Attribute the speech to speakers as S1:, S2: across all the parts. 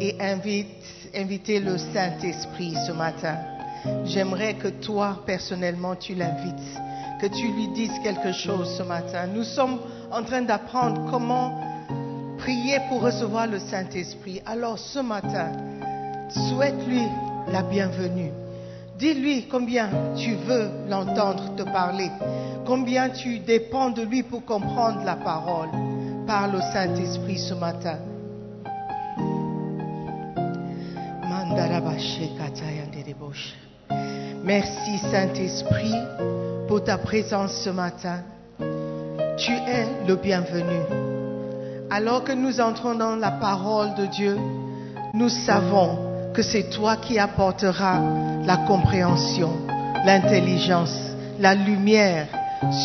S1: Et
S2: invite, inviter le Saint-Esprit ce matin J'aimerais que toi, personnellement, tu l'invites, que tu lui dises quelque chose ce matin. Nous sommes en train d'apprendre comment prier pour recevoir le Saint-Esprit. Alors ce matin, souhaite-lui la bienvenue. Dis-lui combien tu veux l'entendre te parler, combien tu dépends de lui pour comprendre la parole. Parle au Saint-Esprit ce matin. Merci Saint-Esprit pour ta présence ce matin. Tu es le bienvenu. Alors que nous entrons dans la parole de Dieu, nous savons que c'est toi qui apporteras la compréhension, l'intelligence, la lumière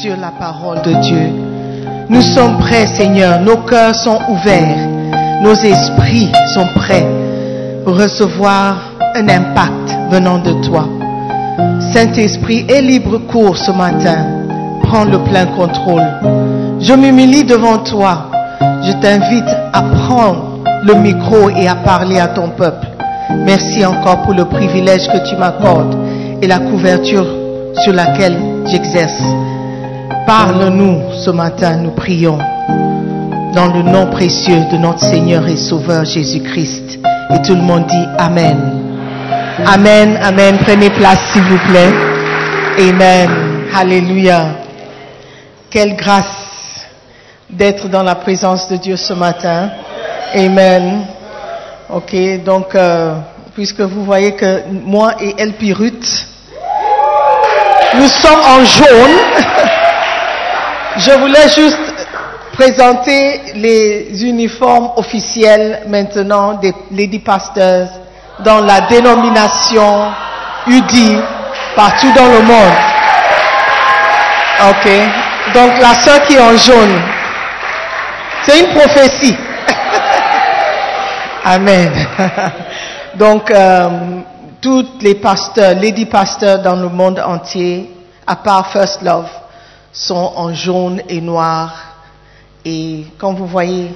S2: sur la parole de Dieu. Nous sommes prêts, Seigneur. Nos cœurs sont ouverts. Nos esprits sont prêts recevoir un impact venant de toi. Saint-Esprit, aie libre cours ce matin. Prends le plein contrôle. Je m'humilie devant toi. Je t'invite à prendre le micro et à parler à ton peuple. Merci encore pour le privilège que tu m'accordes et la couverture sur laquelle j'exerce. Parle-nous ce matin, nous prions, dans le nom précieux de notre Seigneur et Sauveur Jésus-Christ. Et tout le monde dit Amen. Amen, Amen. Prenez place, s'il vous plaît. Amen. Alléluia. Quelle grâce d'être dans la présence de Dieu ce matin. Amen. Ok, donc, euh, puisque vous voyez que moi et El Pirut, nous sommes en jaune, je voulais juste présenter les uniformes officiels maintenant des Lady Pastors dans la dénomination UDI partout dans le monde. Ok, donc la sœur qui est en jaune, c'est une prophétie. Amen. Donc, euh, toutes les pasteurs, lady pasteurs dans le monde entier, à part First Love, sont en jaune et noir. Et quand vous voyez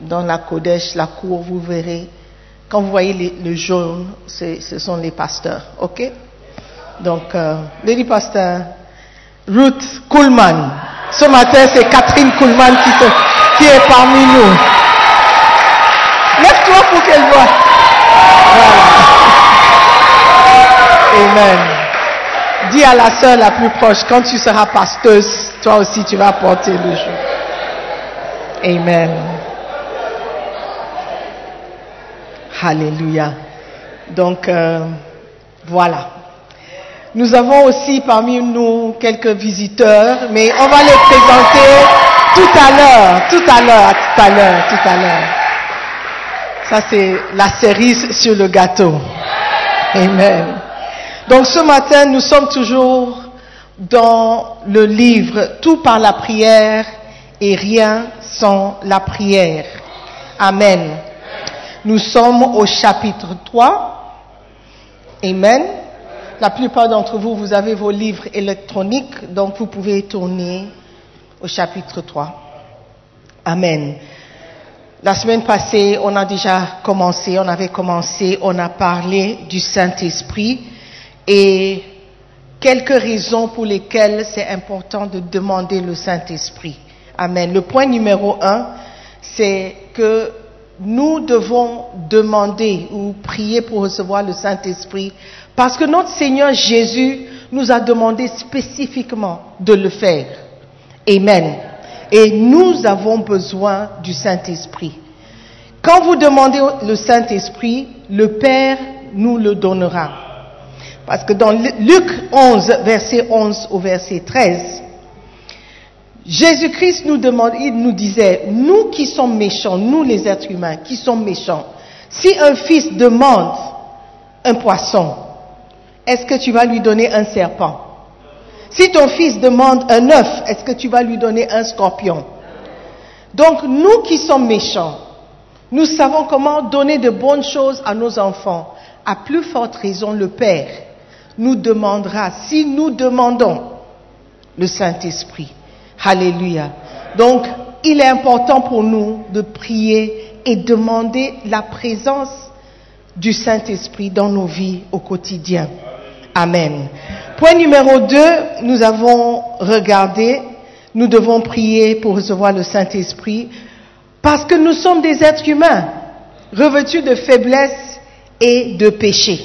S2: dans la Kodesh, la cour, vous verrez, quand vous voyez le jaune, ce sont les pasteurs. OK? Donc, euh, lady pasteur, Ruth Kuhlman. Ce matin, c'est Catherine Kuhlman qui, est parmi nous. Lève-toi pour qu'elle voie. Amen. Dis à la sœur la plus proche, quand tu seras pasteuse, toi aussi tu vas porter le jour. Amen. Alléluia. Donc, euh, voilà. Nous avons aussi parmi nous quelques visiteurs, mais on va les présenter tout à l'heure, tout à l'heure, tout à l'heure, tout à l'heure. Ça, c'est la cerise sur le gâteau. Amen. Donc ce matin, nous sommes toujours dans le livre Tout par la prière et rien sans la prière. Amen. Nous sommes au chapitre 3. Amen. La plupart d'entre vous, vous avez vos livres électroniques, donc vous pouvez tourner au chapitre 3. Amen. La semaine passée, on a déjà commencé, on avait commencé, on a parlé du Saint-Esprit et quelques raisons pour lesquelles c'est important de demander le Saint-Esprit. Amen. Le point numéro un, c'est que nous devons demander ou prier pour recevoir le Saint-Esprit parce que notre Seigneur Jésus nous a demandé spécifiquement de le faire. Amen. Et nous avons besoin du Saint-Esprit. Quand vous demandez le Saint-Esprit, le Père nous le donnera. Parce que dans Luc 11, verset 11 au verset 13, Jésus-Christ nous demande, il nous disait, nous qui sommes méchants, nous les êtres humains qui sommes méchants, si un fils demande un poisson, est-ce que tu vas lui donner un serpent? Si ton fils demande un œuf, est-ce que tu vas lui donner un scorpion? Donc nous qui sommes méchants, nous savons comment donner de bonnes choses à nos enfants. À plus forte raison, le Père nous demandera, si nous demandons, le Saint-Esprit. Alléluia. Donc, il est important pour nous de prier et demander la présence du Saint-Esprit dans nos vies au quotidien. Amen. Point numéro 2, nous avons regardé, nous devons prier pour recevoir le Saint-Esprit parce que nous sommes des êtres humains revêtus de faiblesse et de péché.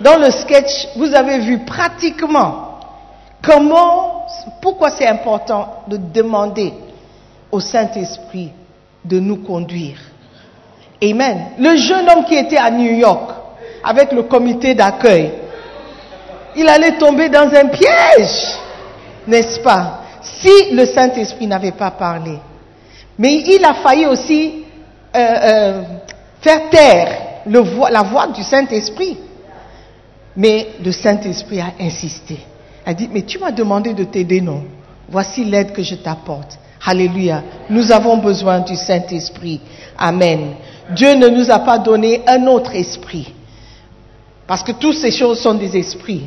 S2: Dans le sketch, vous avez vu pratiquement comment, pourquoi c'est important de demander au Saint-Esprit de nous conduire. Amen. Le jeune homme qui était à New York avec le comité d'accueil, il allait tomber dans un piège, n'est-ce pas, si le Saint-Esprit n'avait pas parlé. Mais il a failli aussi euh, euh, faire taire la voix du Saint-Esprit. Mais le Saint-Esprit a insisté. A dit, mais tu m'as demandé de t'aider, non Voici l'aide que je t'apporte. Alléluia. Nous avons besoin du Saint-Esprit. Amen. Dieu ne nous a pas donné un autre esprit. Parce que toutes ces choses sont des esprits.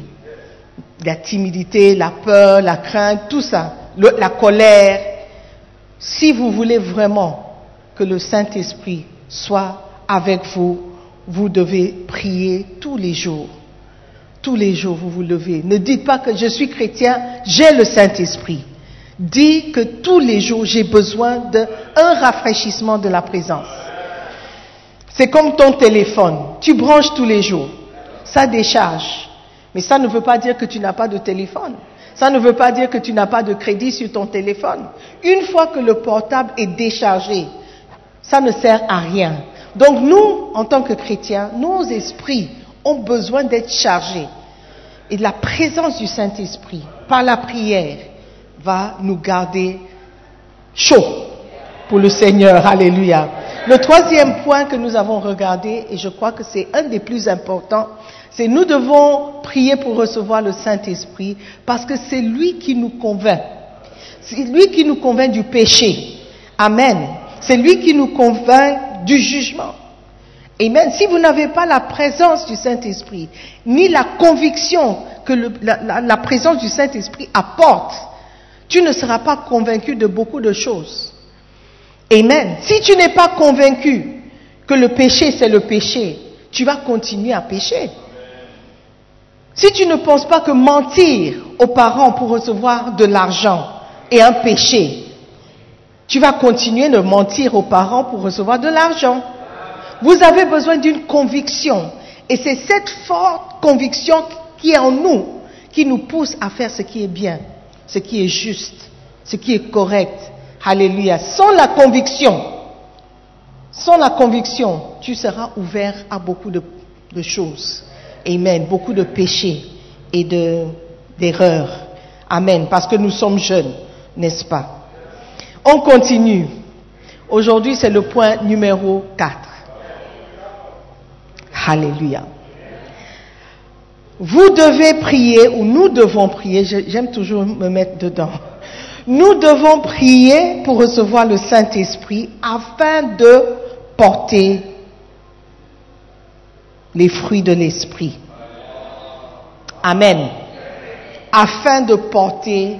S2: La timidité, la peur, la crainte, tout ça, la colère. Si vous voulez vraiment que le Saint-Esprit soit avec vous, vous devez prier tous les jours. Tous les jours, vous vous levez. Ne dites pas que je suis chrétien, j'ai le Saint-Esprit. Dis que tous les jours, j'ai besoin d'un rafraîchissement de la présence. C'est comme ton téléphone. Tu branches tous les jours. Ça décharge. Mais ça ne veut pas dire que tu n'as pas de téléphone. Ça ne veut pas dire que tu n'as pas de crédit sur ton téléphone. Une fois que le portable est déchargé, ça ne sert à rien. Donc nous, en tant que chrétiens, nos esprits ont besoin d'être chargés. Et la présence du Saint-Esprit, par la prière, va nous garder chauds pour le Seigneur. Alléluia. Le troisième point que nous avons regardé, et je crois que c'est un des plus importants, c'est nous devons prier pour recevoir le Saint-Esprit parce que c'est lui qui nous convainc. C'est lui qui nous convainc du péché. Amen. C'est lui qui nous convainc du jugement. Amen. Si vous n'avez pas la présence du Saint-Esprit, ni la conviction que la- la présence du Saint-Esprit apporte, tu ne seras pas convaincu de beaucoup de choses. Amen. Si tu n'es pas convaincu que le péché c'est le péché, tu vas continuer à pécher. Si tu ne penses pas que mentir aux parents pour recevoir de l'argent est un péché, tu vas continuer de mentir aux parents pour recevoir de l'argent. Vous avez besoin d'une conviction. Et c'est cette forte conviction qui est en nous qui nous pousse à faire ce qui est bien, ce qui est juste, ce qui est correct. Alléluia. Sans la conviction, sans la conviction, tu seras ouvert à beaucoup de, choses. Amen. Beaucoup de péchés et de- d'erreurs. Amen. Parce que nous sommes jeunes, n'est-ce pas? On continue. Aujourd'hui, c'est le point numéro 4. Alléluia. Vous devez prier, ou nous devons prier, j'aime toujours me mettre dedans. Nous devons prier pour recevoir le Saint-Esprit afin de porter les fruits de l'Esprit. Amen. Afin de porter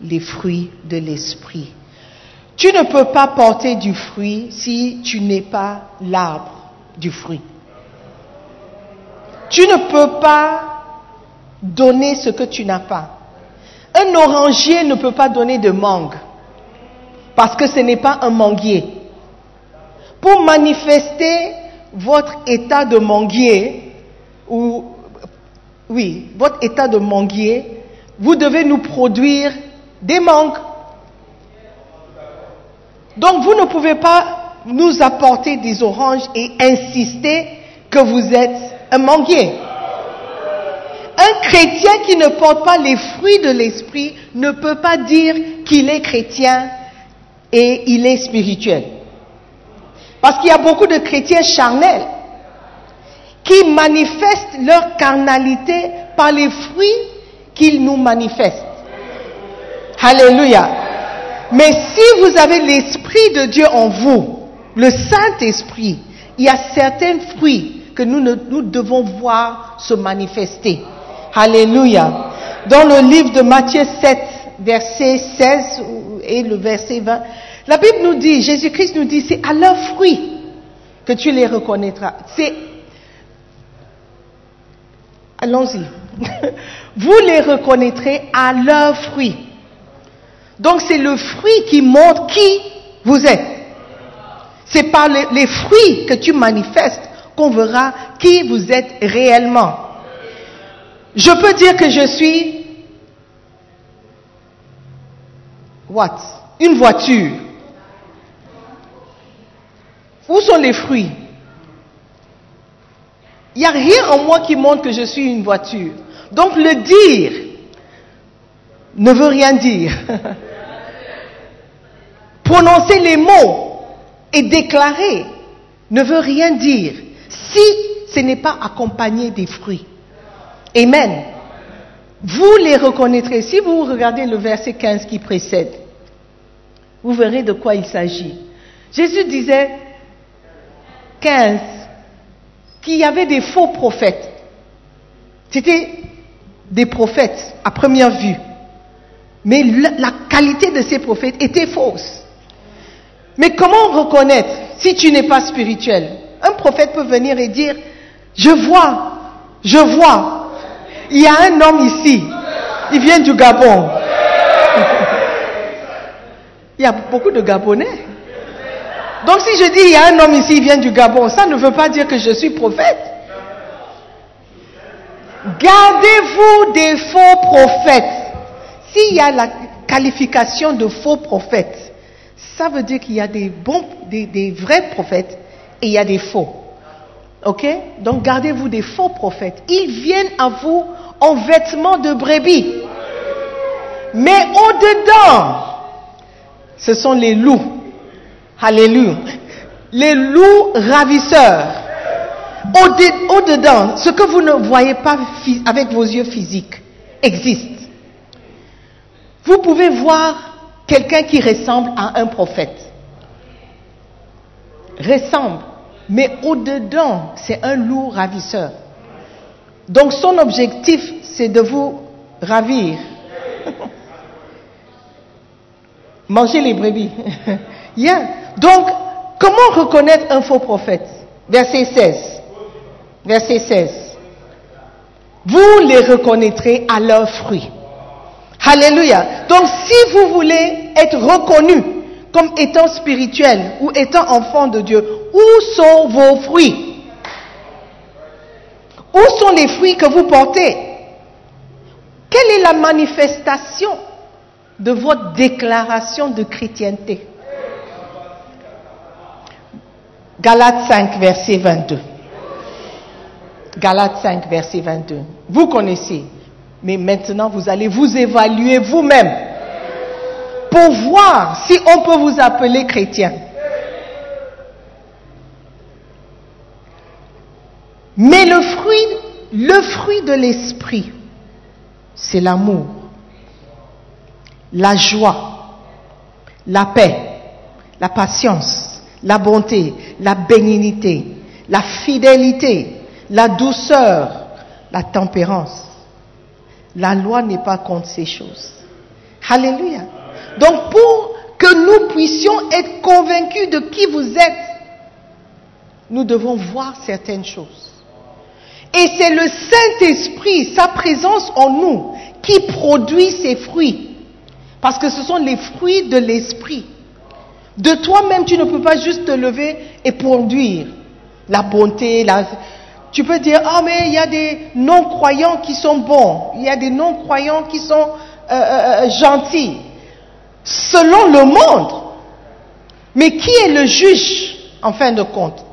S2: les fruits de l'Esprit. Tu ne peux pas porter du fruit si tu n'es pas l'arbre du fruit. Tu ne peux pas donner ce que tu n'as pas. Un orangier ne peut pas donner de mangue parce que ce n'est pas un manguier. Pour manifester votre état de manguier, ou oui, votre état de manguier, vous devez nous produire des mangues. Donc vous ne pouvez pas nous apporter des oranges et insister que vous êtes un manguier. Un chrétien qui ne porte pas les fruits de l'esprit ne peut pas dire qu'il est chrétien et il est spirituel. Parce qu'il y a beaucoup de chrétiens charnels qui manifestent leur carnalité par les fruits qu'ils nous manifestent. Alléluia. Mais si vous avez l'Esprit de Dieu en vous, le Saint-Esprit, il y a certains fruits que nous, devons voir se manifester. Alléluia. dans le livre de Matthieu 7, verset 16 et le verset 20, la Bible nous dit, Jésus-Christ nous dit, c'est à leurs fruits que tu les reconnaîtras. C'est Allons-y. Vous les reconnaîtrez à leurs fruits. Donc c'est le fruit qui montre qui vous êtes. C'est par les fruits que tu manifestes qu'on verra qui vous êtes réellement. Je peux dire que je suis what? Une voiture. Où sont les fruits? Il n'y a rien en moi qui montre que je suis une voiture. Donc le dire ne veut rien dire. Prononcer les mots et déclarer ne veut rien dire si ce n'est pas accompagné des fruits. Amen. Vous les reconnaîtrez. Si vous regardez le verset 15 qui précède, vous verrez de quoi il s'agit. Jésus disait 15 qu'il y avait des faux prophètes. C'était des prophètes à première vue. Mais la, qualité de ces prophètes était fausse. Mais comment reconnaître si tu n'es pas spirituel? Un prophète peut venir et dire, je vois, je vois, il y a un homme ici, il vient du Gabon. il y a beaucoup de Gabonais. Donc si je dis il y a un homme ici, il vient du Gabon, ça ne veut pas dire que je suis prophète. Gardez-vous des faux prophètes. S'il y a la qualification de faux prophètes, ça veut dire qu'il y a des bons, des, vrais prophètes et il y a des faux. Ok? Donc gardez-vous des faux prophètes. Ils viennent à vous en vêtements de brebis. Mais au-dedans, ce sont les loups. Alléluia. Les loups ravisseurs. Au-dedans, ce que vous ne voyez pas avec vos yeux physiques existe. Vous pouvez voir quelqu'un qui ressemble à un prophète. Ressemble. Mais au-dedans, c'est un loup ravisseur. Donc son objectif, c'est de vous ravir. Manger les brebis. Donc, comment reconnaître un faux prophète? Verset 16. Verset 16. Vous les reconnaîtrez à leurs fruits. Alléluia. Donc, si vous voulez être reconnu comme étant spirituel ou étant enfant de Dieu, où sont vos fruits? Où sont les fruits que vous portez? Quelle est la manifestation de votre déclaration de chrétienté? Galates 5, verset 22. Galates 5, verset 22. Vous connaissez. Mais maintenant, vous allez vous évaluer vous-même pour voir si on peut vous appeler chrétien. Mais le fruit, le fruit de l'esprit, c'est l'amour, la joie, la paix, la patience, la bonté, la bénignité, la fidélité, la douceur, la tempérance. La loi n'est pas contre ces choses. Alléluia. Donc pour que nous puissions être convaincus de qui vous êtes, nous devons voir certaines choses. Et c'est le Saint-Esprit, sa présence en nous, qui produit ces fruits. Parce que ce sont les fruits de l'Esprit. De toi-même, tu ne peux pas juste te lever et produire la bonté, la... Tu peux dire, ah mais il y a des non-croyants qui sont bons, il y a des non-croyants qui sont euh, euh, gentils, selon le monde. Mais qui est le juge, en fin de compte?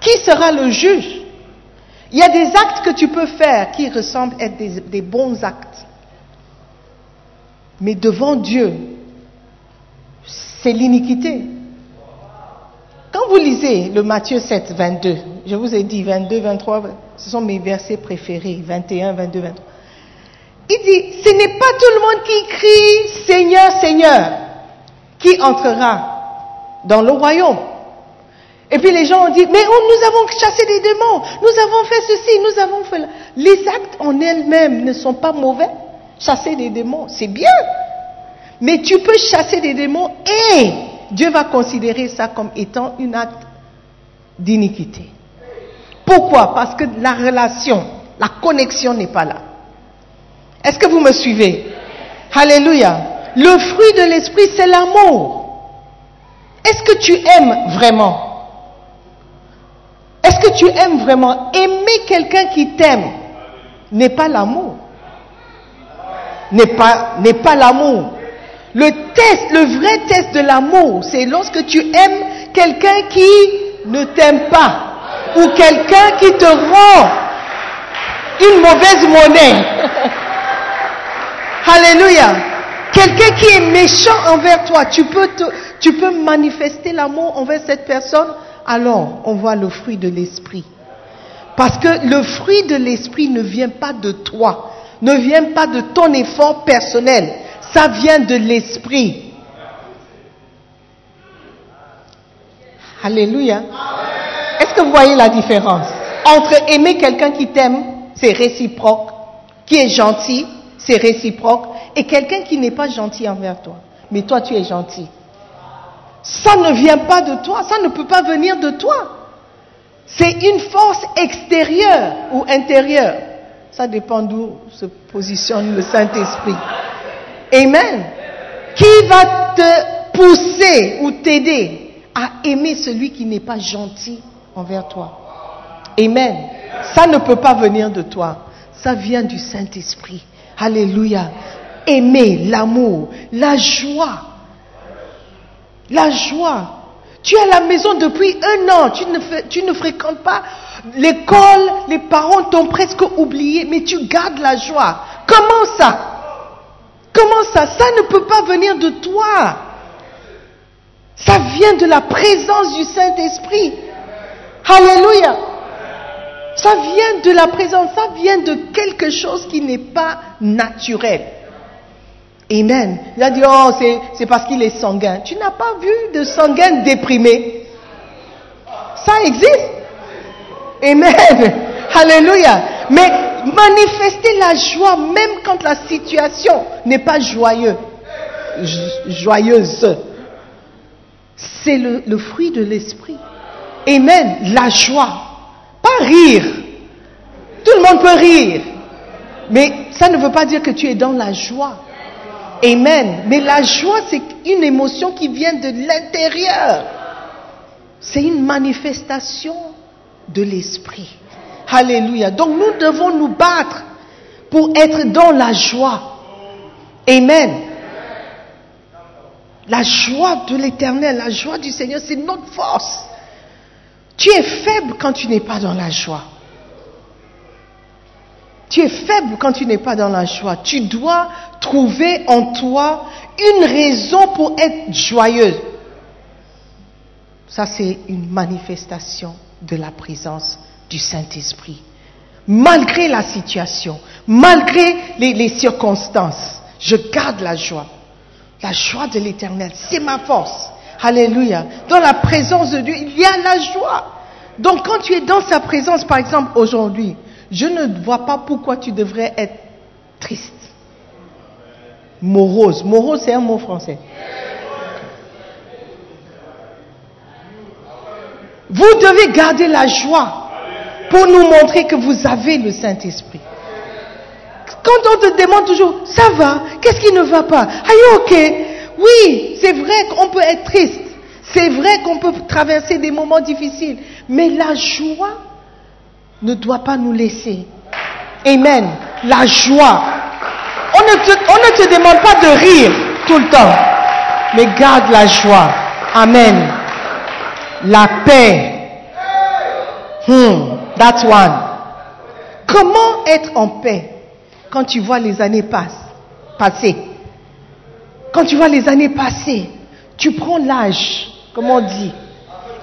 S2: Qui sera le juge? Il y a des actes que tu peux faire qui ressemblent être des, des bons actes. Mais devant Dieu, c'est l'iniquité. Quand vous lisez le Matthieu 7, 22, je vous ai dit 22, 23, ce sont mes versets préférés, 21, 22, 23. Il dit, ce n'est pas tout le monde qui crie Seigneur, Seigneur, qui entrera dans le royaume. Et puis les gens ont dit, mais oh, nous avons chassé des démons, nous avons fait ceci, nous avons fait... là. Les actes en elles-mêmes ne sont pas mauvais, chasser des démons, c'est bien. Mais tu peux chasser des démons et Dieu va considérer ça comme étant un acte d'iniquité. Pourquoi? Parce que la relation, la connexion n'est pas là. Est-ce que vous me suivez? Alléluia. Le fruit de l'esprit, c'est l'amour. Est-ce que tu aimes vraiment? Est-ce que tu aimes vraiment? Aimer quelqu'un qui t'aime n'est pas l'amour. N'est pas, pas l'amour. Le test, le vrai test de l'amour, c'est lorsque tu aimes quelqu'un qui ne t'aime pas ou quelqu'un qui te rend une mauvaise monnaie. Alléluia. Quelqu'un qui est méchant envers toi, tu peux, tu peux manifester l'amour envers cette personne, alors on voit le fruit de l'esprit. Parce que le fruit de l'esprit ne vient pas de toi, ne vient pas de ton effort personnel, ça vient de l'esprit. Alléluia. Est-ce que vous voyez la différence? Entre aimer quelqu'un qui t'aime, c'est réciproque, qui est gentil, c'est réciproque, et quelqu'un qui n'est pas gentil envers toi, mais toi tu es gentil. Ça ne vient pas de toi, ça ne peut pas venir de toi. C'est une force extérieure ou intérieure. Ça dépend d'où se positionne le Saint-Esprit. Amen. Qui va te pousser ou t'aider à aimer celui qui n'est pas gentil envers toi? Amen. Ça ne peut pas venir de toi. Ça vient du Saint-Esprit. Alléluia. Aimer, l'amour, la joie. La joie. Tu es à la maison depuis un an, tu ne, fréquentes pas l'école, les parents t'ont presque oublié, mais tu gardes la joie. Comment ça? Comment ça? Ça ne peut pas venir de toi. Ça vient de la présence du Saint-Esprit. Alléluia. Ça vient de la présence, ça vient de quelque chose qui n'est pas naturel. Amen. Il a dit, oh, c'est parce qu'il est sanguin. Tu n'as pas vu de sanguin déprimé. Ça existe. Amen. Alléluia. Mais manifester la joie même quand la situation n'est pas joyeuse. C'est le fruit de l'esprit. Amen. La joie. Pas rire. Tout le monde peut rire. Mais ça ne veut pas dire que tu es dans la joie. Amen. Mais la joie, c'est une émotion qui vient de l'intérieur. C'est une manifestation de l'esprit. Alléluia. Donc nous devons nous battre pour être dans la joie. Amen. La joie de l'éternel, la joie du Seigneur, c'est notre force. Tu es faible quand tu n'es pas dans la joie. Tu es faible quand tu n'es pas dans la joie. Tu dois trouver en toi une raison pour être joyeuse. Ça, c'est une manifestation de la présence du Saint-Esprit. Malgré la situation, malgré les, circonstances, je garde la joie. La joie de l'éternel, c'est ma force. Alléluia. Dans la présence de Dieu, il y a la joie. Donc quand tu es dans sa présence, par exemple aujourd'hui, je ne vois pas pourquoi tu devrais être triste. Morose. Morose, c'est un mot français. Vous devez garder la joie pour nous montrer que vous avez le Saint-Esprit. Quand on te demande toujours, ça va, qu'est-ce qui ne va pas? Are you okay Oui, c'est vrai qu'on peut être triste. C'est vrai qu'on peut traverser des moments difficiles. Mais la joie ne doit pas nous laisser. Amen. La joie. On ne, te, demande pas de rire tout le temps, mais garde la joie. Amen. La paix. Hmm, that's one. Comment être en paix quand tu vois les années passer? Quand tu vois les années passer, tu prends l'âge, comme on dit,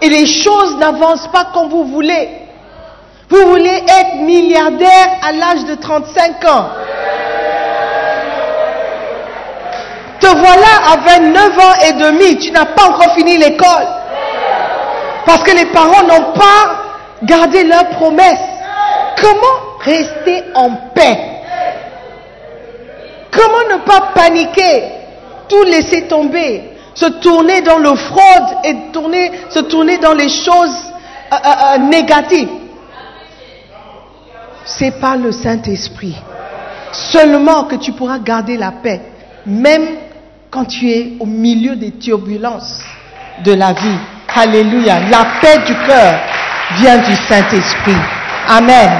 S2: et les choses n'avancent pas comme vous voulez. Vous voulez être milliardaire à l'âge de 35 ans. Te voilà à 29 ans et demi, tu n'as pas encore fini l'école. Parce que les parents n'ont pas gardé leurs promesses. Comment rester en paix? Pas paniquer, tout laisser tomber, se tourner dans le fraude et tourner, se tourner dans les choses euh, euh, euh, négatives. C'est pas le Saint-Esprit. Seulement que tu pourras garder la paix, même quand tu es au milieu des turbulences de la vie. Alléluia. La paix du cœur vient du Saint-Esprit. Amen.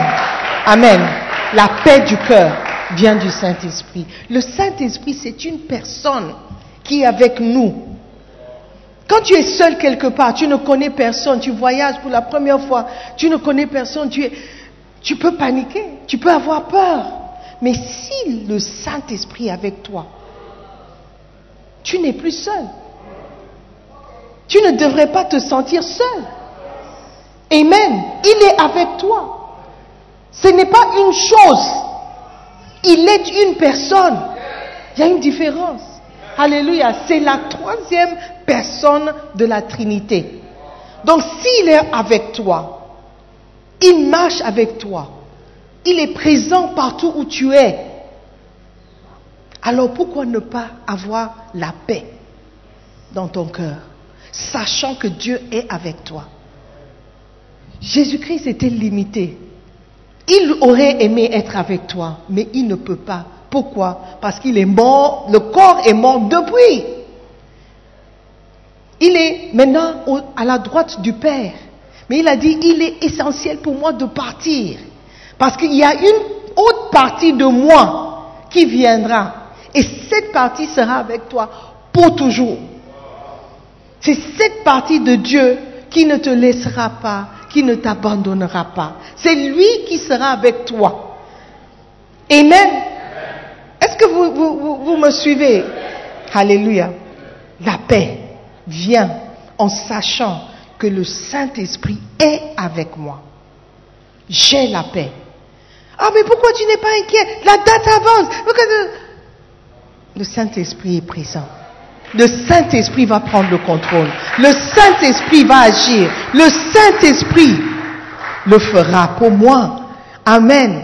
S2: Amen. La paix du cœur vient du Saint-Esprit. Le Saint-Esprit, c'est une personne qui est avec nous. Quand tu es seul quelque part, tu ne connais personne, tu voyages pour la première fois, tu ne connais personne, tu, es, tu peux paniquer, tu peux avoir peur. Mais si le Saint-Esprit est avec toi, tu n'es plus seul. Tu ne devrais pas te sentir seul. Amen. Il est avec toi. Ce n'est pas une chose. Il est une personne. Il y a une différence. Alléluia. C'est la troisième personne de la Trinité. Donc s'il est avec toi, il marche avec toi, il est présent partout où tu es, alors pourquoi ne pas avoir la paix dans ton cœur, sachant que Dieu est avec toi? Jésus-Christ était limité. Il aurait aimé être avec toi, mais il ne peut pas. Pourquoi? Parce qu'il est mort, le corps est mort depuis. Il est maintenant à la droite du Père. Mais il a dit, il est essentiel pour moi de partir. Parce qu'il y a une autre partie de moi qui viendra. Et cette partie sera avec toi pour toujours. C'est cette partie de Dieu qui ne te laissera pas, qui ne t'abandonnera pas. C'est lui qui sera avec toi. Amen. Est-ce que vous, vous, vous, me suivez? Alléluia. La paix vient en sachant que le Saint-Esprit est avec moi. J'ai la paix. Ah, mais pourquoi tu n'es pas inquiet? La date avance. Le Saint-Esprit est présent. Le Saint-Esprit va prendre le contrôle. Le Saint-Esprit va agir. Le Saint-Esprit le fera pour moi. Amen.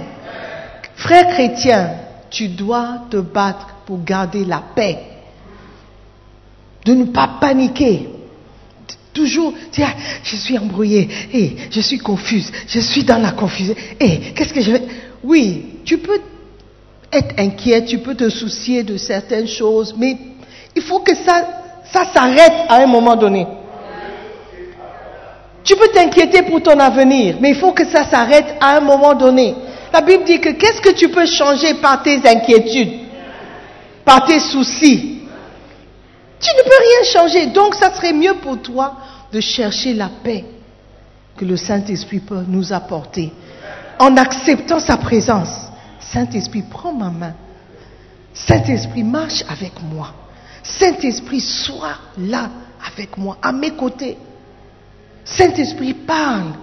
S2: Frère chrétien, tu dois te battre pour garder la paix. De ne pas paniquer. Toujours, tiens, je suis embrouillé, et je suis confuse, je suis dans la confusion, et qu'est-ce que je vais... Oui, tu peux être inquiet, tu peux te soucier de certaines choses, mais il faut que ça, s'arrête à un moment donné. Tu peux t'inquiéter pour ton avenir, mais il faut que ça s'arrête à un moment donné. La Bible dit que qu'est-ce que tu peux changer par tes inquiétudes, par tes soucis? Tu ne peux rien changer. Donc ça serait mieux pour toi de chercher la paix que le Saint-Esprit peut nous apporter. En acceptant sa présence. Saint-Esprit, prends ma main. Saint-Esprit, marche avec moi. Saint-Esprit, sois là avec moi, à mes côtés. Saint-Esprit, parle.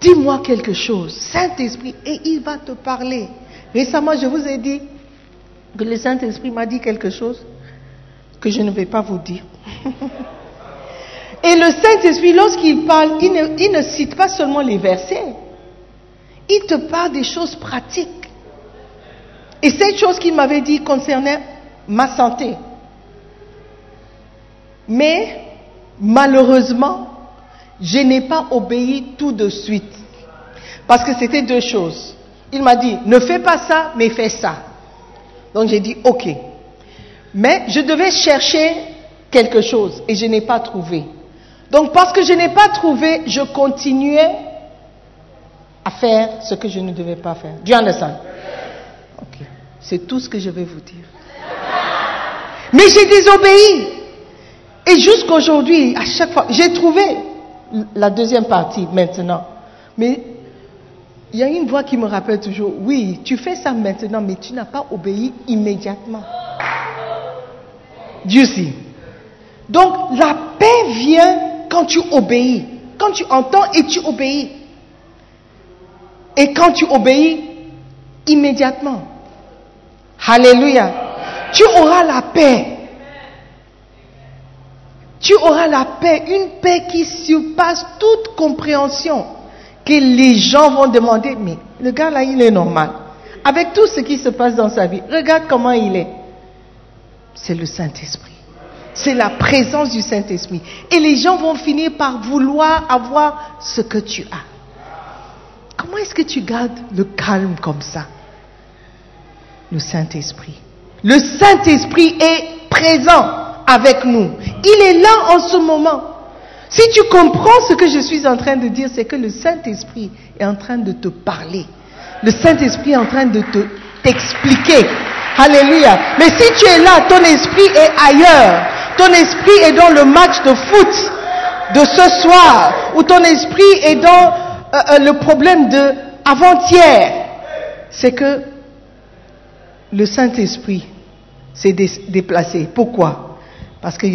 S2: Dis-moi quelque chose. Saint-Esprit, et il va te parler. Récemment, je vous ai dit que le Saint-Esprit m'a dit quelque chose que je ne vais pas vous dire. et le Saint-Esprit, lorsqu'il parle, il ne, cite pas seulement les versets. Il te parle des choses pratiques. Et cette chose qu'il m'avait dit concernait ma santé. Mais malheureusement, je n'ai pas obéi tout de suite. Parce que c'était deux choses. Il m'a dit, ne fais pas ça, mais fais ça. Donc j'ai dit, ok. Mais je devais chercher quelque chose et je n'ai pas trouvé. Donc parce que je n'ai pas trouvé, je continuais à faire ce que je ne devais pas faire. You understand? Ok. C'est tout ce que je vais vous dire. Mais j'ai désobéi. Et jusqu'aujourd'hui, à chaque fois, j'ai trouvé la deuxième partie maintenant. Mais il y a une voix qui me rappelle toujours, oui, tu fais ça maintenant, mais tu n'as pas obéi immédiatement. Dieu sait. Donc la paix vient quand tu obéis, quand tu entends et tu obéis. Et quand tu obéis immédiatement. Alléluia. Tu auras la paix. Tu auras la paix, une paix qui surpasse toute compréhension. Que les gens vont demander, mais le gars là, il est normal. avec tout ce qui se passe dans sa vie, regarde comment il est. C'est le Saint-Esprit. C'est la présence du Saint-Esprit. Et les gens vont finir par vouloir avoir ce que tu as. Comment est-ce que tu gardes le calme comme ça? Le Saint-Esprit. Le Saint-Esprit est présent avec nous. Il est là en ce moment. Si tu comprends ce que je suis en train de dire, c'est que le Saint-Esprit est en train de te parler. Le Saint-Esprit est en train de te t'expliquer. Alléluia. Mais si tu es là, ton esprit est ailleurs. Ton esprit est dans le match de foot de ce soir. Ou ton esprit est dans euh, euh, le problème de avant-hier. C'est que le Saint-Esprit s'est dé- déplacé. Pourquoi? Parce que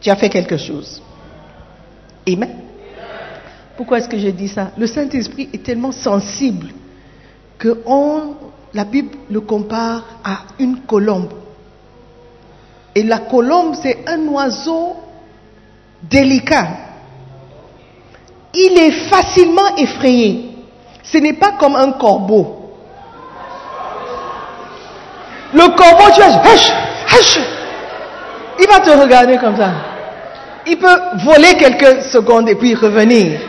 S2: tu as fait quelque chose. Amen. Pourquoi est-ce que je dis ça? Le Saint-Esprit est tellement sensible que on- la Bible le compare à une colombe. Et la colombe, c'est un oiseau délicat. Il est facilement effrayé. Ce n'est pas comme un corbeau. Le corbeau, tu hush. il va te regarder comme ça. Il peut voler quelques secondes et puis revenir.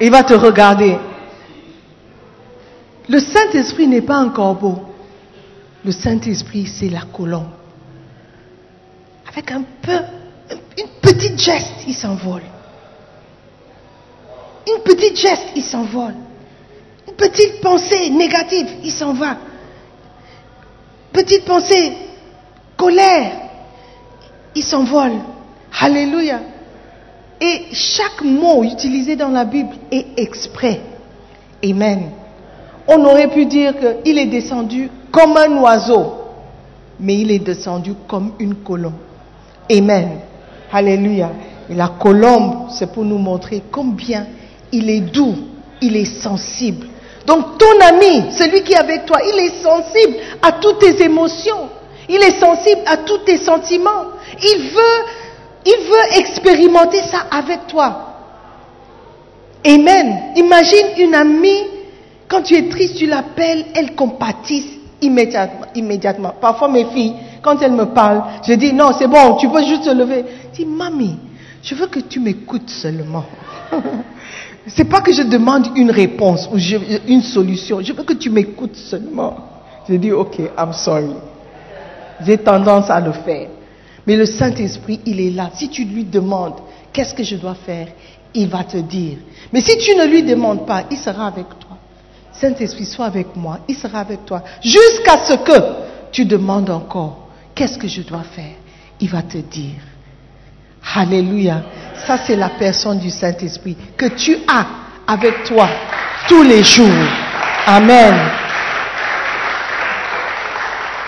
S2: Il va te regarder. Le Saint-Esprit n'est pas un corbeau. Le Saint-Esprit, c'est la colombe. Avec un peu, une petite geste, il s'envole. Une petite geste, il s'envole. Une petite pensée négative, il s'en va. Petite pensée, colère, il s'envole. Alléluia. Et chaque mot utilisé dans la Bible est exprès. Amen. On aurait pu dire qu'il est descendu comme un oiseau, mais il est descendu comme une colombe. Amen. Alléluia. Et la colombe, c'est pour nous montrer combien il est doux, il est sensible. Donc ton ami, celui qui est avec toi, il est sensible à toutes tes émotions. Il est sensible à tous tes sentiments. Il veut, expérimenter ça avec toi. Amen. Imagine une amie, quand tu es triste, tu l'appelles, elle compatisse immédiatement, immédiatement. Parfois mes filles, quand elles me parlent, je dis non, c'est bon, tu peux juste te lever. Je dis, mamie, je veux que tu m'écoutes seulement. C'est pas que je demande une réponse ou une solution. Je veux que tu m'écoutes seulement. Je dis, ok, I'm sorry. J'ai tendance à le faire. Mais le Saint-Esprit, il est là. Si tu lui demandes, qu'est-ce que je dois faire? Il va te dire. Mais si tu ne lui demandes pas, il sera avec toi. Saint-Esprit, sois avec moi. Il sera avec toi. Jusqu'à ce que tu demandes encore, qu'est-ce que je dois faire? Il va te dire. Alléluia. Ça, c'est la personne du Saint-Esprit que tu as avec toi tous les jours. Amen.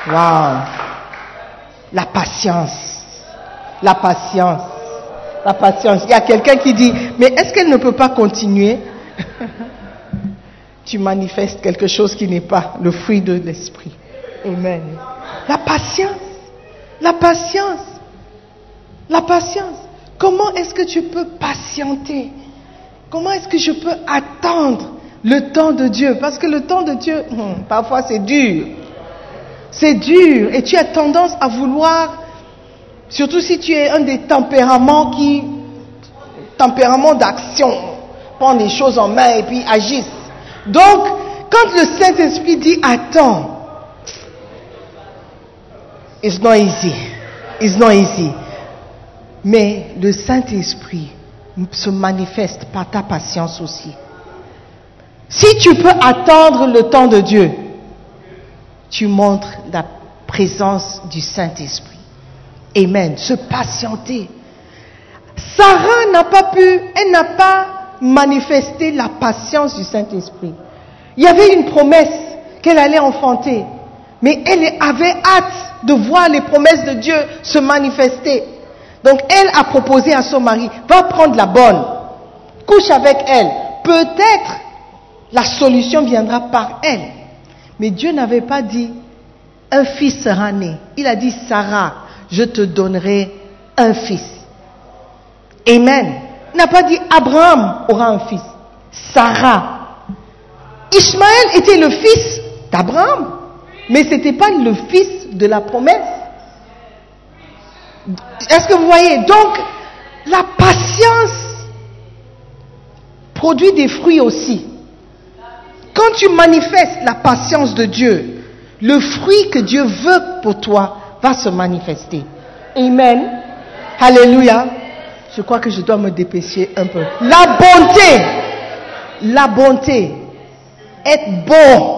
S2: Wow. La patience. La patience. La patience. Il y a quelqu'un qui dit, mais est-ce qu'elle ne peut pas continuer? Tu manifestes quelque chose qui n'est pas le fruit de l'esprit. Amen. La patience. La patience. La patience. Comment est-ce que tu peux patienter? Comment est-ce que je peux attendre le temps de Dieu? Parce que le temps de Dieu, hum, parfois c'est dur. C'est dur et tu as tendance à vouloir, surtout si tu es un des tempéraments qui, tempérament d'action, prend les choses en main et puis agissent. Donc, quand le Saint-Esprit dit attends, it's not easy. It's not easy. Mais le Saint-Esprit se manifeste par ta patience aussi. Si tu peux attendre le temps de Dieu, tu montres la présence du Saint-Esprit. Amen. Se patienter. Sarah n'a pas pu, elle n'a pas manifesté la patience du Saint-Esprit. Il y avait une promesse qu'elle allait enfanter, mais elle avait hâte de voir les promesses de Dieu se manifester. Donc elle a proposé à son mari, va prendre la bonne, couche avec elle. Peut-être la solution viendra par elle. Mais Dieu n'avait pas dit, un fils sera né. Il a dit, Sarah, je te donnerai un fils. Amen. Il n'a pas dit, Abraham aura un fils. Sarah. Ishmaël était le fils d'Abraham, mais ce n'était pas le fils de la promesse. Est-ce que vous voyez? Donc, la patience produit des fruits aussi. Quand tu manifestes la patience de Dieu, le fruit que Dieu veut pour toi va se manifester. Amen. Alléluia. Je crois que je dois me dépêcher un peu. La bonté. La bonté. Être bon.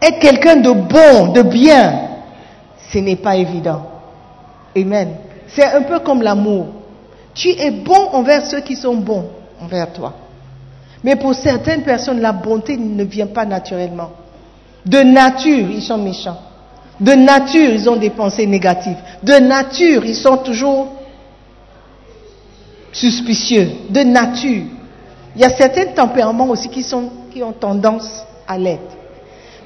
S2: Être quelqu'un de bon, de bien. Ce n'est pas évident. Amen. C'est un peu comme l'amour. Tu es bon envers ceux qui sont bons envers toi. Mais pour certaines personnes, la bonté ne vient pas naturellement. De nature, ils sont méchants. De nature, ils ont des pensées négatives. De nature, ils sont toujours suspicieux. De nature. Il y a certains tempéraments aussi qui, sont, qui ont tendance à l'être.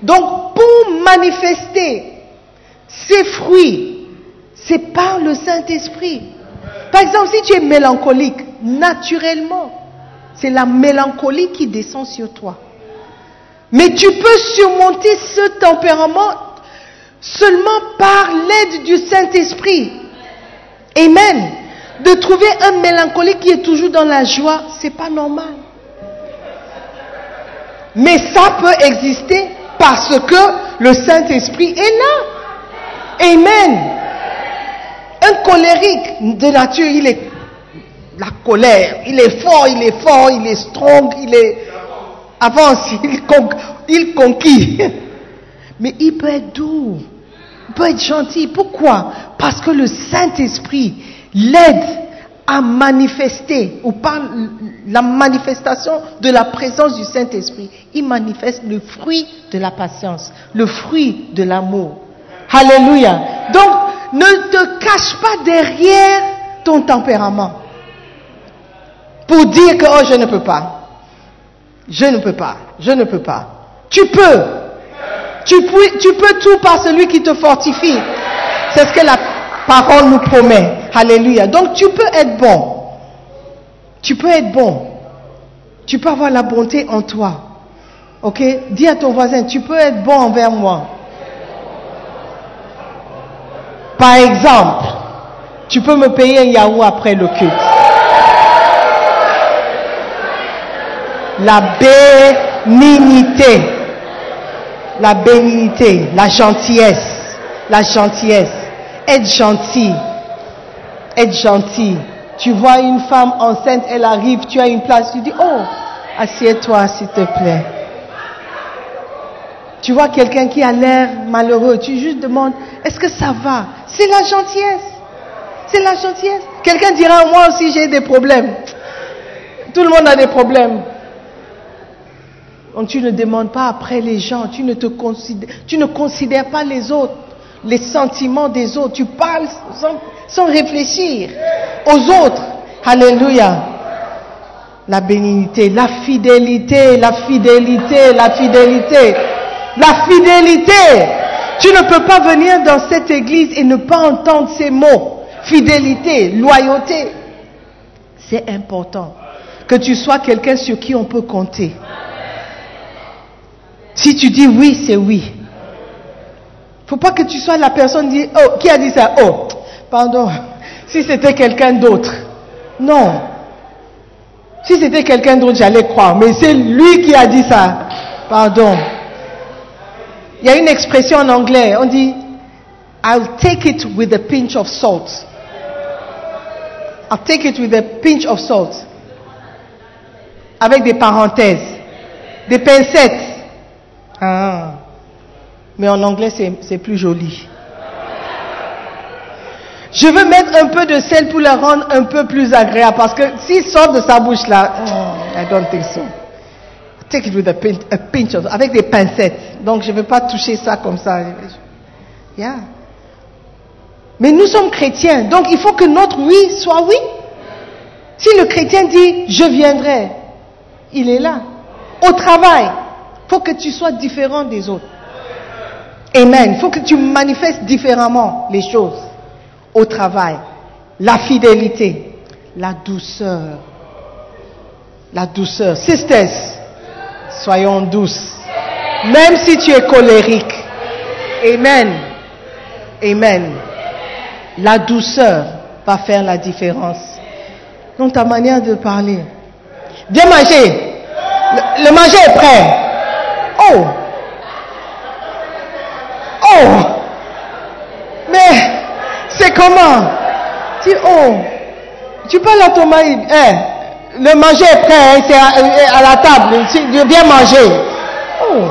S2: Donc, pour manifester ces fruits, c'est par le Saint-Esprit. Par exemple, si tu es mélancolique, naturellement, c'est la mélancolie qui descend sur toi. Mais tu peux surmonter ce tempérament seulement par l'aide du Saint-Esprit. Amen. De trouver un mélancolique qui est toujours dans la joie, c'est pas normal. Mais ça peut exister parce que le Saint-Esprit est là. Amen. Un colérique de nature, il est la colère, il est fort, il est fort, il est strong, il est avance, il, conquit. Mais il peut être doux, il peut être gentil. Pourquoi? Parce que le Saint-Esprit l'aide à manifester, ou par la manifestation de la présence du Saint-Esprit, il manifeste le fruit de la patience, le fruit de l'amour. Alléluia. Donc, ne te cache pas derrière ton tempérament pour dire que oh, je ne peux pas. Je ne peux pas. Je ne peux pas. Tu peux. Tu peux, tout par celui qui te fortifie. C'est ce que la parole nous promet. Alléluia. Donc tu peux être bon. Tu peux être bon. Tu peux avoir la bonté en toi. Ok? Dis à ton voisin, tu peux être bon envers moi. Par exemple, tu peux me payer un Yahoo après le culte. La bénignité. La bénignité, la gentillesse. La gentillesse. Être gentil. Être gentil. Tu vois une femme enceinte, elle arrive, tu as une place, tu dis, oh, assieds-toi s'il te plaît. Tu vois quelqu'un qui a l'air malheureux, tu juste demandes, est-ce que ça va? C'est la gentillesse. C'est la gentillesse. Quelqu'un dira, moi aussi j'ai des problèmes. Tout le monde a des problèmes. Donc tu ne demandes pas après les gens, tu ne, considères pas les autres, les sentiments des autres, tu parles sans, sans réfléchir aux autres. Alléluia. La bénignité, la fidélité, la fidélité, la fidélité, la fidélité. Tu ne peux pas venir dans cette église et ne pas entendre ces mots. Fidélité, loyauté. C'est important que tu sois quelqu'un sur qui on peut compter. Si tu dis oui, c'est oui. Faut pas que tu sois la personne qui dit, oh, qui a dit ça? Oh, pardon. Si c'était quelqu'un d'autre. Non. Si c'était quelqu'un d'autre, j'allais croire. Mais c'est lui qui a dit ça. Pardon. Il y a une expression en anglais. On dit, I'll take it with a pinch of salt. I'll take it with a pinch of salt. Avec des parenthèses. Des pincettes. Ah. Mais en anglais, c'est plus joli. Je veux mettre un peu de sel pour la rendre un peu plus agréable parce que s'il sort de sa bouche là, oh, I don't think so. Take it with a pinch, a pinch of, avec des pincettes. Donc je ne veux pas toucher ça comme ça. Yeah. Mais nous sommes chrétiens, donc il faut que notre oui soit oui. Si le chrétien dit je viendrai, il est là. Au travail, faut que tu sois différent des autres. Amen. Faut que tu manifestes différemment les choses au travail. La fidélité, la douceur. La douceur. Sisters, Soyons douces. Même si tu es colérique. Amen. Amen. La douceur va faire la différence. Dans ta manière de parler. Viens manger. Le, le manger est prêt. Oh. Oh. Mais c'est comment? Tu oh. Tu parles à ton mari. Eh, le manger est prêt, hein, c'est à, la table. Tu- Viens manger. Oh.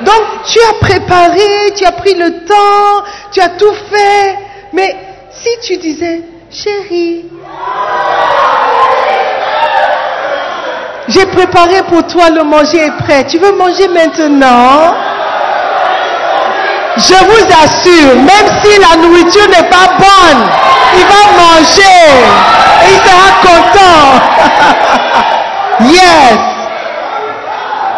S2: Donc tu as préparé, tu as pris le temps, tu as tout fait. Mais si tu disais, chérie, j'ai préparé pour toi, le manger est prêt. Tu veux manger maintenant? Je vous assure, même si la nourriture n'est pas bonne, il va manger et il sera content. yes.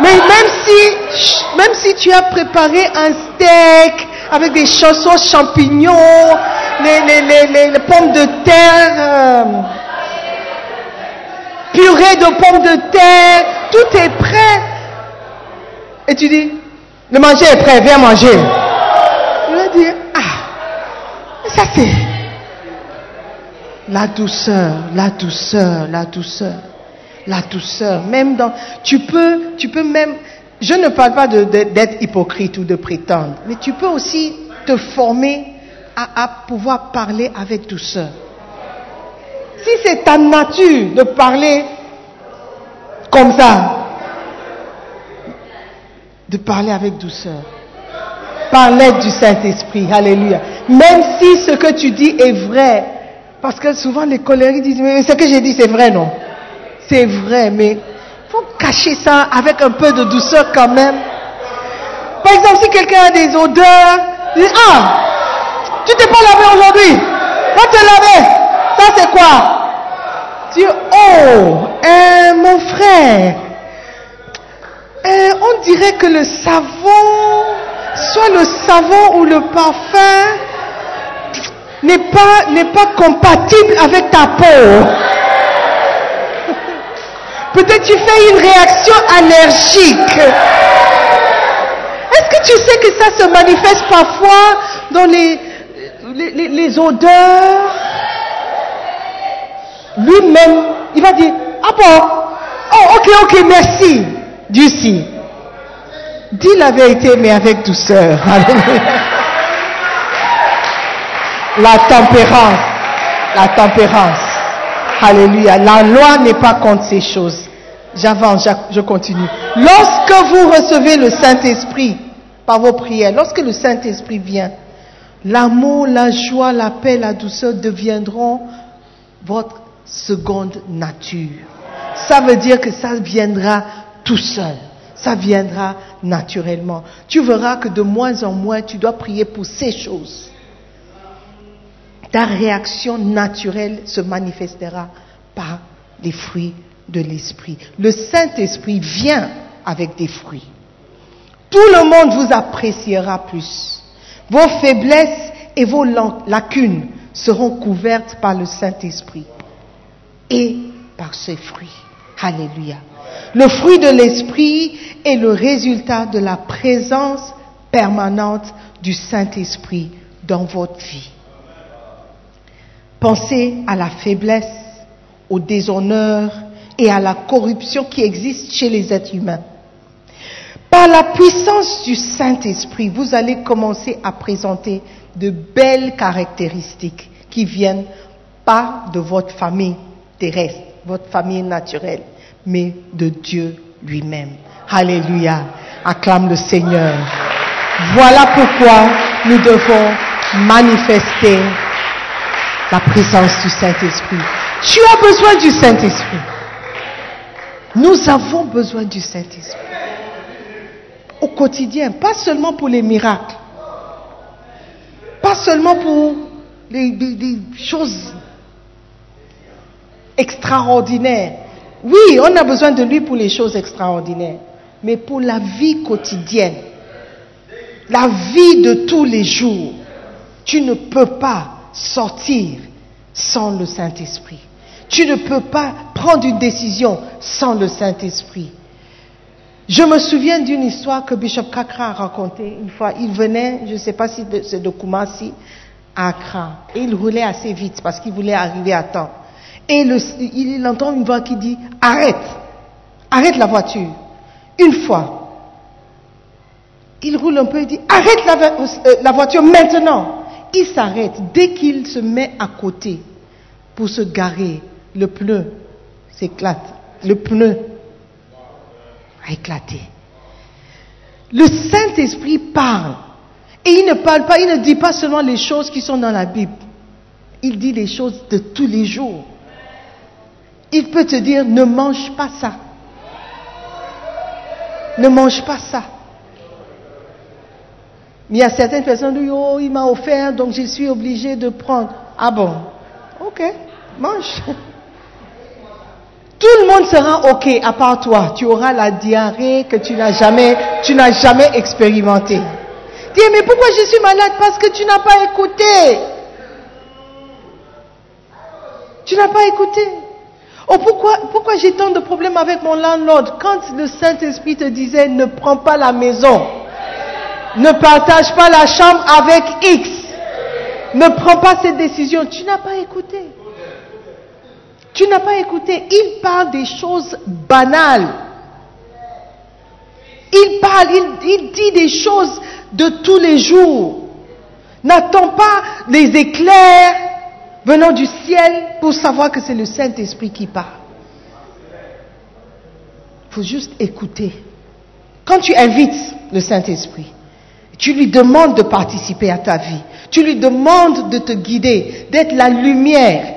S2: Mais même si, même si tu as préparé un steak avec des chansons champignons, les, les, les, les- les pommes de terre, euh, purée de pommes de terre, tout est prêt. Et tu dis, le manger est prêt, viens manger. C'est la douceur, la douceur, la douceur, la douceur. Même dans, tu peux, tu peux même, je ne parle pas d'être hypocrite ou de prétendre, mais tu peux aussi te former à, à pouvoir parler avec douceur. Si c'est ta nature de parler comme ça, de parler avec douceur, par l'aide du Saint-Esprit, alléluia. Même si ce que tu dis est vrai, parce que souvent les colériques disent, mais ce que j'ai dit c'est vrai, non? C'est vrai, mais faut cacher ça avec un peu de douceur quand même. Par exemple, si quelqu'un a des odeurs, il dit, ah, tu t'es pas lavé aujourd'hui, va te laver. Ça c'est quoi? Tu oh, euh, mon frère, euh, on dirait que le savon, soit le savon ou le parfum, n'est pas, n'est pas compatible avec ta peau. Peut-être tu fais une réaction allergique. Est-ce que tu sais que ça se manifeste parfois dans les, les, les- les odeurs? Lui-même, il va dire, ah bon, oh ok, ok, merci. Dieu si. Dis la vérité, mais avec douceur. Alléluia. La tempérance. La tempérance. Alléluia. La loi n'est pas contre ces choses. J'avance, j'a- je continue. Lorsque vous recevez le Saint-Esprit par vos prières, lorsque le Saint-Esprit vient, l'amour, la joie, la paix, la douceur deviendront votre seconde nature. Ça veut dire que ça viendra tout seul. Ça viendra naturellement. Tu verras que de moins en moins, tu dois prier pour ces choses ta réaction naturelle se manifestera par les fruits de l'esprit. Le Saint-Esprit vient avec des fruits. Tout le monde vous appréciera plus. Vos faiblesses et vos lacunes seront couvertes par le Saint-Esprit et par ses fruits. Alléluia. Le fruit de l'Esprit est le résultat de la présence permanente du Saint-Esprit dans votre vie. Pensez à la faiblesse, au déshonneur et à la corruption qui existe chez les êtres humains. Par la puissance du Saint-Esprit, vous allez commencer à présenter de belles caractéristiques qui viennent pas de votre famille terrestre, votre famille naturelle, mais de Dieu lui-même. Alléluia. Acclame le Seigneur. Voilà pourquoi nous devons manifester la présence du Saint-Esprit. Tu as besoin du Saint-Esprit. Nous avons besoin du Saint-Esprit. Au quotidien, pas seulement pour les miracles, pas seulement pour les, choses extraordinaires. Oui, on a besoin de lui pour les choses extraordinaires, mais pour la vie quotidienne, la vie de tous les jours, tu ne peux pas sortir sans le Saint-Esprit. Tu ne peux pas prendre une décision sans le Saint-Esprit. Je me souviens d'une histoire que Bishop Kakra a racontée. Une fois, il venait, je ne sais pas si c'est de Kumasi à Accra, et il roulait assez vite parce qu'il voulait arriver à temps. Et il, entend une voix qui dit Arrête, arrête la voiture. Une fois, il roule un peu et dit Arrête la, euh, la voiture maintenant. Il s'arrête. Dès qu'il se met à côté pour se garer, le pneu s'éclate. Le pneu a éclaté. Le Saint-Esprit parle. Et il ne parle pas, il ne dit pas seulement les choses qui sont dans la Bible. Il dit les choses de tous les jours. Il peut te dire, ne mange pas ça. Ne mange pas ça. Mais il y a certaines personnes qui disent, oh, il m'a offert, donc je suis obligé de prendre. Ah bon? Ok, mange. Tout le monde sera ok à part toi. Tu auras la diarrhée que tu n'as jamais, tu n'as jamais expérimentée. Dis, mais pourquoi je suis malade? Parce que tu n'as pas écouté. Tu n'as pas écouté. Oh, pourquoi, pourquoi j'ai tant de problèmes avec mon landlord? Quand le Saint-Esprit te disait ne prends pas la maison, ne partage pas la chambre avec X, ne prends pas cette décision, tu n'as pas écouté. Tu n'as pas écouté. Il parle des choses banales. Il parle, il, dit des choses de tous les jours. N'attends pas les éclairs venant du ciel pour savoir que c'est le Saint-Esprit qui parle. Il faut juste écouter. Quand tu invites le Saint-Esprit, tu lui demandes de participer à ta vie. Tu lui demandes de te guider, d'être la lumière,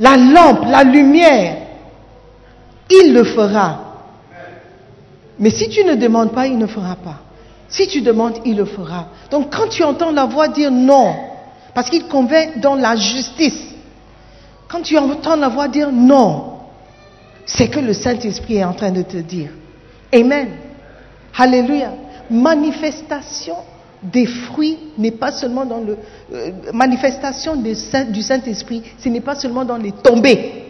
S2: la lampe, la lumière. Il le fera. Mais si tu ne demandes pas, il ne fera pas. Si tu demandes, il le fera. Donc quand tu entends la voix dire non, parce qu'il convainc dans la justice, quand tu entends la voix dire non, c'est que le Saint-Esprit est en train de te dire. Amen. Alléluia. Manifestation des fruits n'est pas seulement dans le... euh, manifestation du Saint-Esprit, ce n'est pas seulement dans les tombées.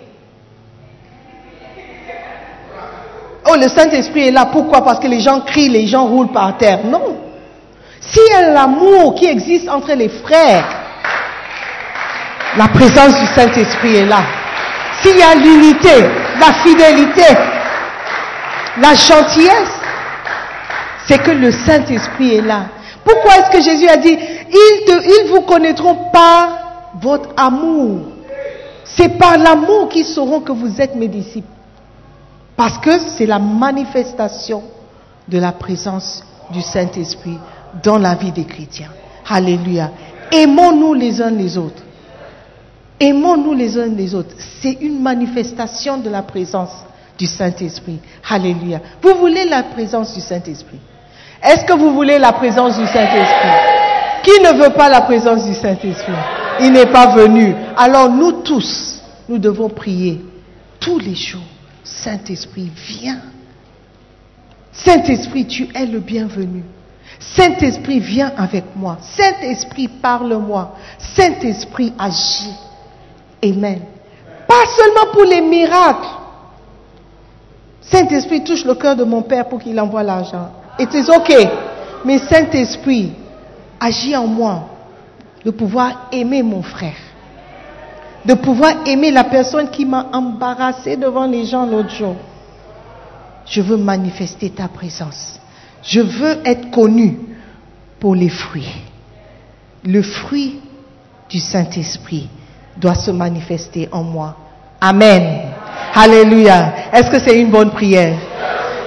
S2: Oh, le Saint-Esprit est là. Pourquoi? Parce que les gens crient, les gens roulent par terre. Non. S'il y a l'amour qui existe entre les frères, la présence du Saint-Esprit est là. S'il y a l'unité, la fidélité, la gentillesse, c'est que le Saint-Esprit est là. Pourquoi est-ce que Jésus a dit, ils, vous connaîtront par votre amour. C'est par l'amour qu'ils sauront que vous êtes mes disciples. Parce que c'est la manifestation de la présence du Saint-Esprit dans la vie des chrétiens. Alléluia. Aimons-nous les uns les autres. Aimons-nous les uns les autres. C'est une manifestation de la présence du Saint-Esprit. Alléluia. Vous voulez la présence du Saint-Esprit Est-ce que vous voulez la présence du Saint-Esprit? Qui ne veut pas la présence du Saint-Esprit? Il n'est pas venu. Alors nous tous, nous devons prier tous les jours. Saint-Esprit, viens. Saint-Esprit, tu es le bienvenu. Saint-Esprit, viens avec moi. Saint-Esprit, parle-moi. Saint-Esprit, agis. Amen. Pas seulement pour les miracles. Saint-Esprit touche le cœur de mon Père pour qu'il envoie l'argent. It is okay. Mais Saint-Esprit, agis en moi de pouvoir aimer mon frère. De pouvoir aimer la personne qui m'a embarrassé devant les gens l'autre jour. Je veux manifester ta présence. Je veux être connu pour les fruits. Le fruit du Saint-Esprit doit se manifester en moi. Amen. Alléluia. Est-ce que c'est une bonne prière?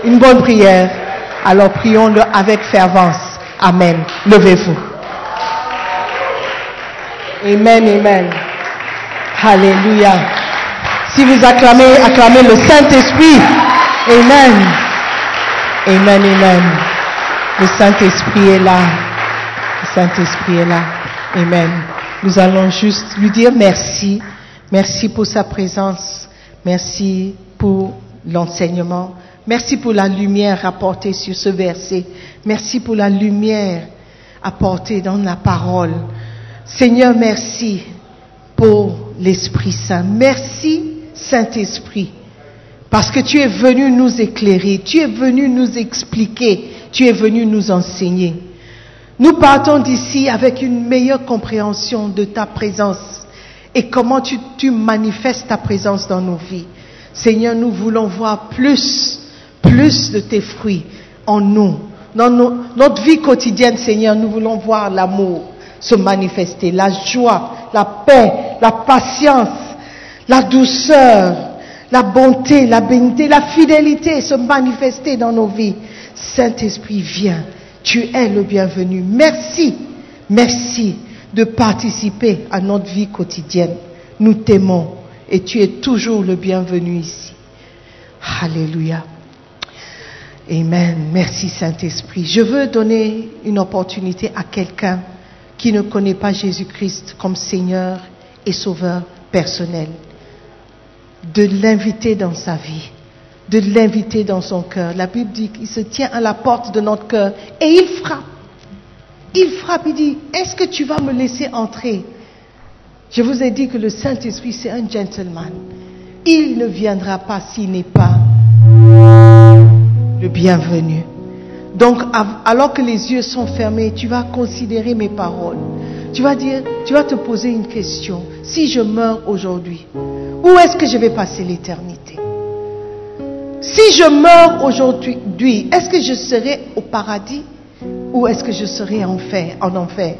S2: Une bonne prière. Alors prions-le avec fervence. Amen. Levez-vous. Amen, amen. Alléluia. Si vous acclamez, acclamez le Saint-Esprit. Amen. Amen, amen. Le Saint-Esprit est là. Le Saint-Esprit est là. Amen. Nous allons juste lui dire merci. Merci pour sa présence. Merci pour l'enseignement. Merci pour la lumière apportée sur ce verset. Merci pour la lumière apportée dans la parole. Seigneur, merci pour l'Esprit Saint. Merci, Saint-Esprit, Parce que tu es venu nous éclairer, tu es venu nous expliquer, tu es venu nous enseigner. Nous partons d'ici avec une meilleure compréhension de ta présence et comment tu, manifestes ta présence dans nos vies. Seigneur, nous voulons voir plus, plus de tes fruits en nous. Dans notre vie quotidienne, Seigneur, nous voulons voir l'amour se manifester, la joie, la paix, la patience, la douceur, la bonté, la bénité, la fidélité se manifester dans nos vies. Saint-Esprit, viens. Tu es le bienvenu. Merci, merci de participer à notre vie quotidienne. Nous t'aimons et tu es toujours le bienvenu ici. Alléluia. Amen. Merci Saint-Esprit. Je veux donner une opportunité à quelqu'un qui ne connaît pas Jésus-Christ comme Seigneur et Sauveur personnel, de l'inviter dans sa vie, de l'inviter dans son cœur. La Bible dit qu'il se tient à la porte de notre cœur et il frappe. Il frappe, il dit, est-ce que tu vas me laisser entrer? Je vous ai dit que le Saint-Esprit, c'est un gentleman. Il ne viendra pas s'il n'est pas le bienvenu. Donc, alors que les yeux sont fermés, tu vas considérer mes paroles. Tu vas dire, tu vas te poser une question. Si je meurs aujourd'hui, où est-ce que je vais passer l'éternité? Si je meurs aujourd'hui, est-ce que je serai au paradis ou est-ce que je serai en enfer, en enfer?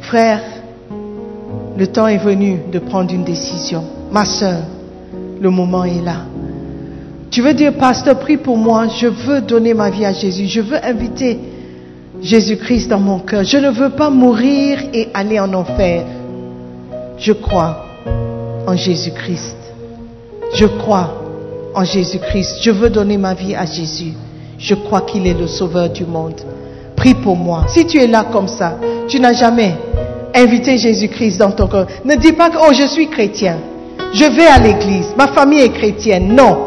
S2: Frère, le temps est venu de prendre une décision. Ma soeur, le moment est là. Tu veux dire, pasteur, prie pour moi, je veux donner ma vie à Jésus, je veux inviter Jésus-Christ dans mon cœur, je ne veux pas mourir et aller en enfer. Je crois en Jésus-Christ. Je crois en Jésus-Christ. Je veux donner ma vie à Jésus. Je crois qu'il est le sauveur du monde. Prie pour moi. Si tu es là comme ça, tu n'as jamais invité Jésus-Christ dans ton cœur. Ne dis pas que, oh, je suis chrétien. Je vais à l'église. Ma famille est chrétienne. Non.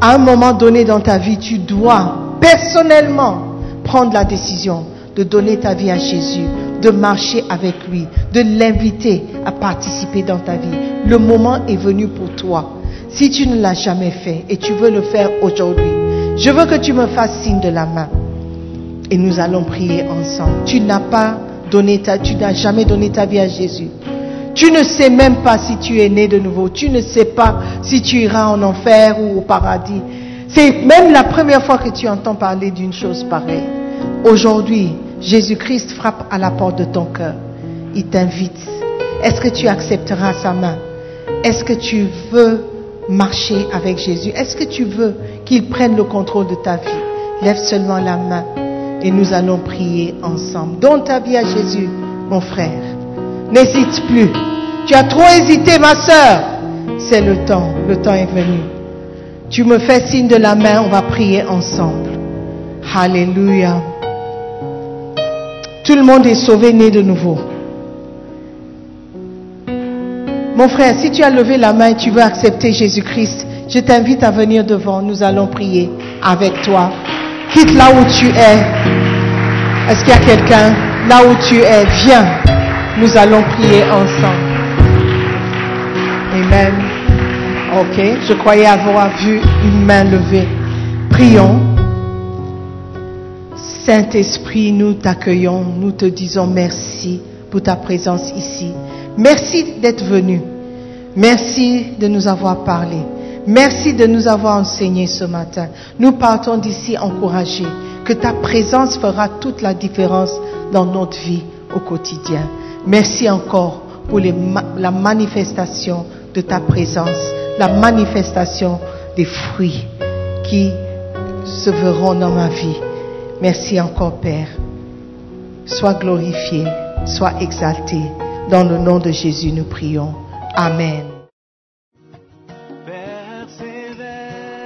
S2: À un moment donné dans ta vie, tu dois personnellement prendre la décision de donner ta vie à Jésus, de marcher avec lui, de l'inviter à participer dans ta vie. Le moment est venu pour toi. Si tu ne l'as jamais fait et tu veux le faire aujourd'hui, je veux que tu me fasses signe de la main et nous allons prier ensemble. Tu n'as pas donné ta, tu n'as jamais donné ta vie à Jésus. Tu ne sais même pas si tu es né de nouveau. Tu ne sais pas si tu iras en enfer ou au paradis. C'est même la première fois que tu entends parler d'une chose pareille. Aujourd'hui, Jésus-Christ frappe à la porte de ton cœur. Il t'invite. Est-ce que tu accepteras sa main? Est-ce que tu veux marcher avec Jésus? Est-ce que tu veux qu'il prenne le contrôle de ta vie? Lève seulement la main et nous allons prier ensemble. Donne ta vie à Jésus, mon frère. N'hésite plus. Tu as trop hésité, ma soeur. C'est le temps. Le temps est venu. Tu me fais signe de la main, on va prier ensemble. Alléluia. Tout le monde est sauvé, né de nouveau. Mon frère, si tu as levé la main et tu veux accepter Jésus-Christ, je t'invite à venir devant. Nous allons prier avec toi. Quitte là où tu es. Est-ce qu'il y a quelqu'un? Là où tu es Viens. Nous allons prier ensemble. Amen. Ok, je croyais avoir vu une main levée. Prions. Saint-Esprit, nous t'accueillons, nous te disons merci pour ta présence ici. Merci d'être venu. Merci de nous avoir parlé. Merci de nous avoir enseigné ce matin. Nous partons d'ici encouragés que ta présence fera toute la différence dans notre vie au quotidien. Merci encore pour la manifestation de ta présence, la manifestation des fruits qui se verront dans ma vie. Merci encore, Père. Sois glorifié, sois exalté. Dans le nom de Jésus, nous prions. Amen.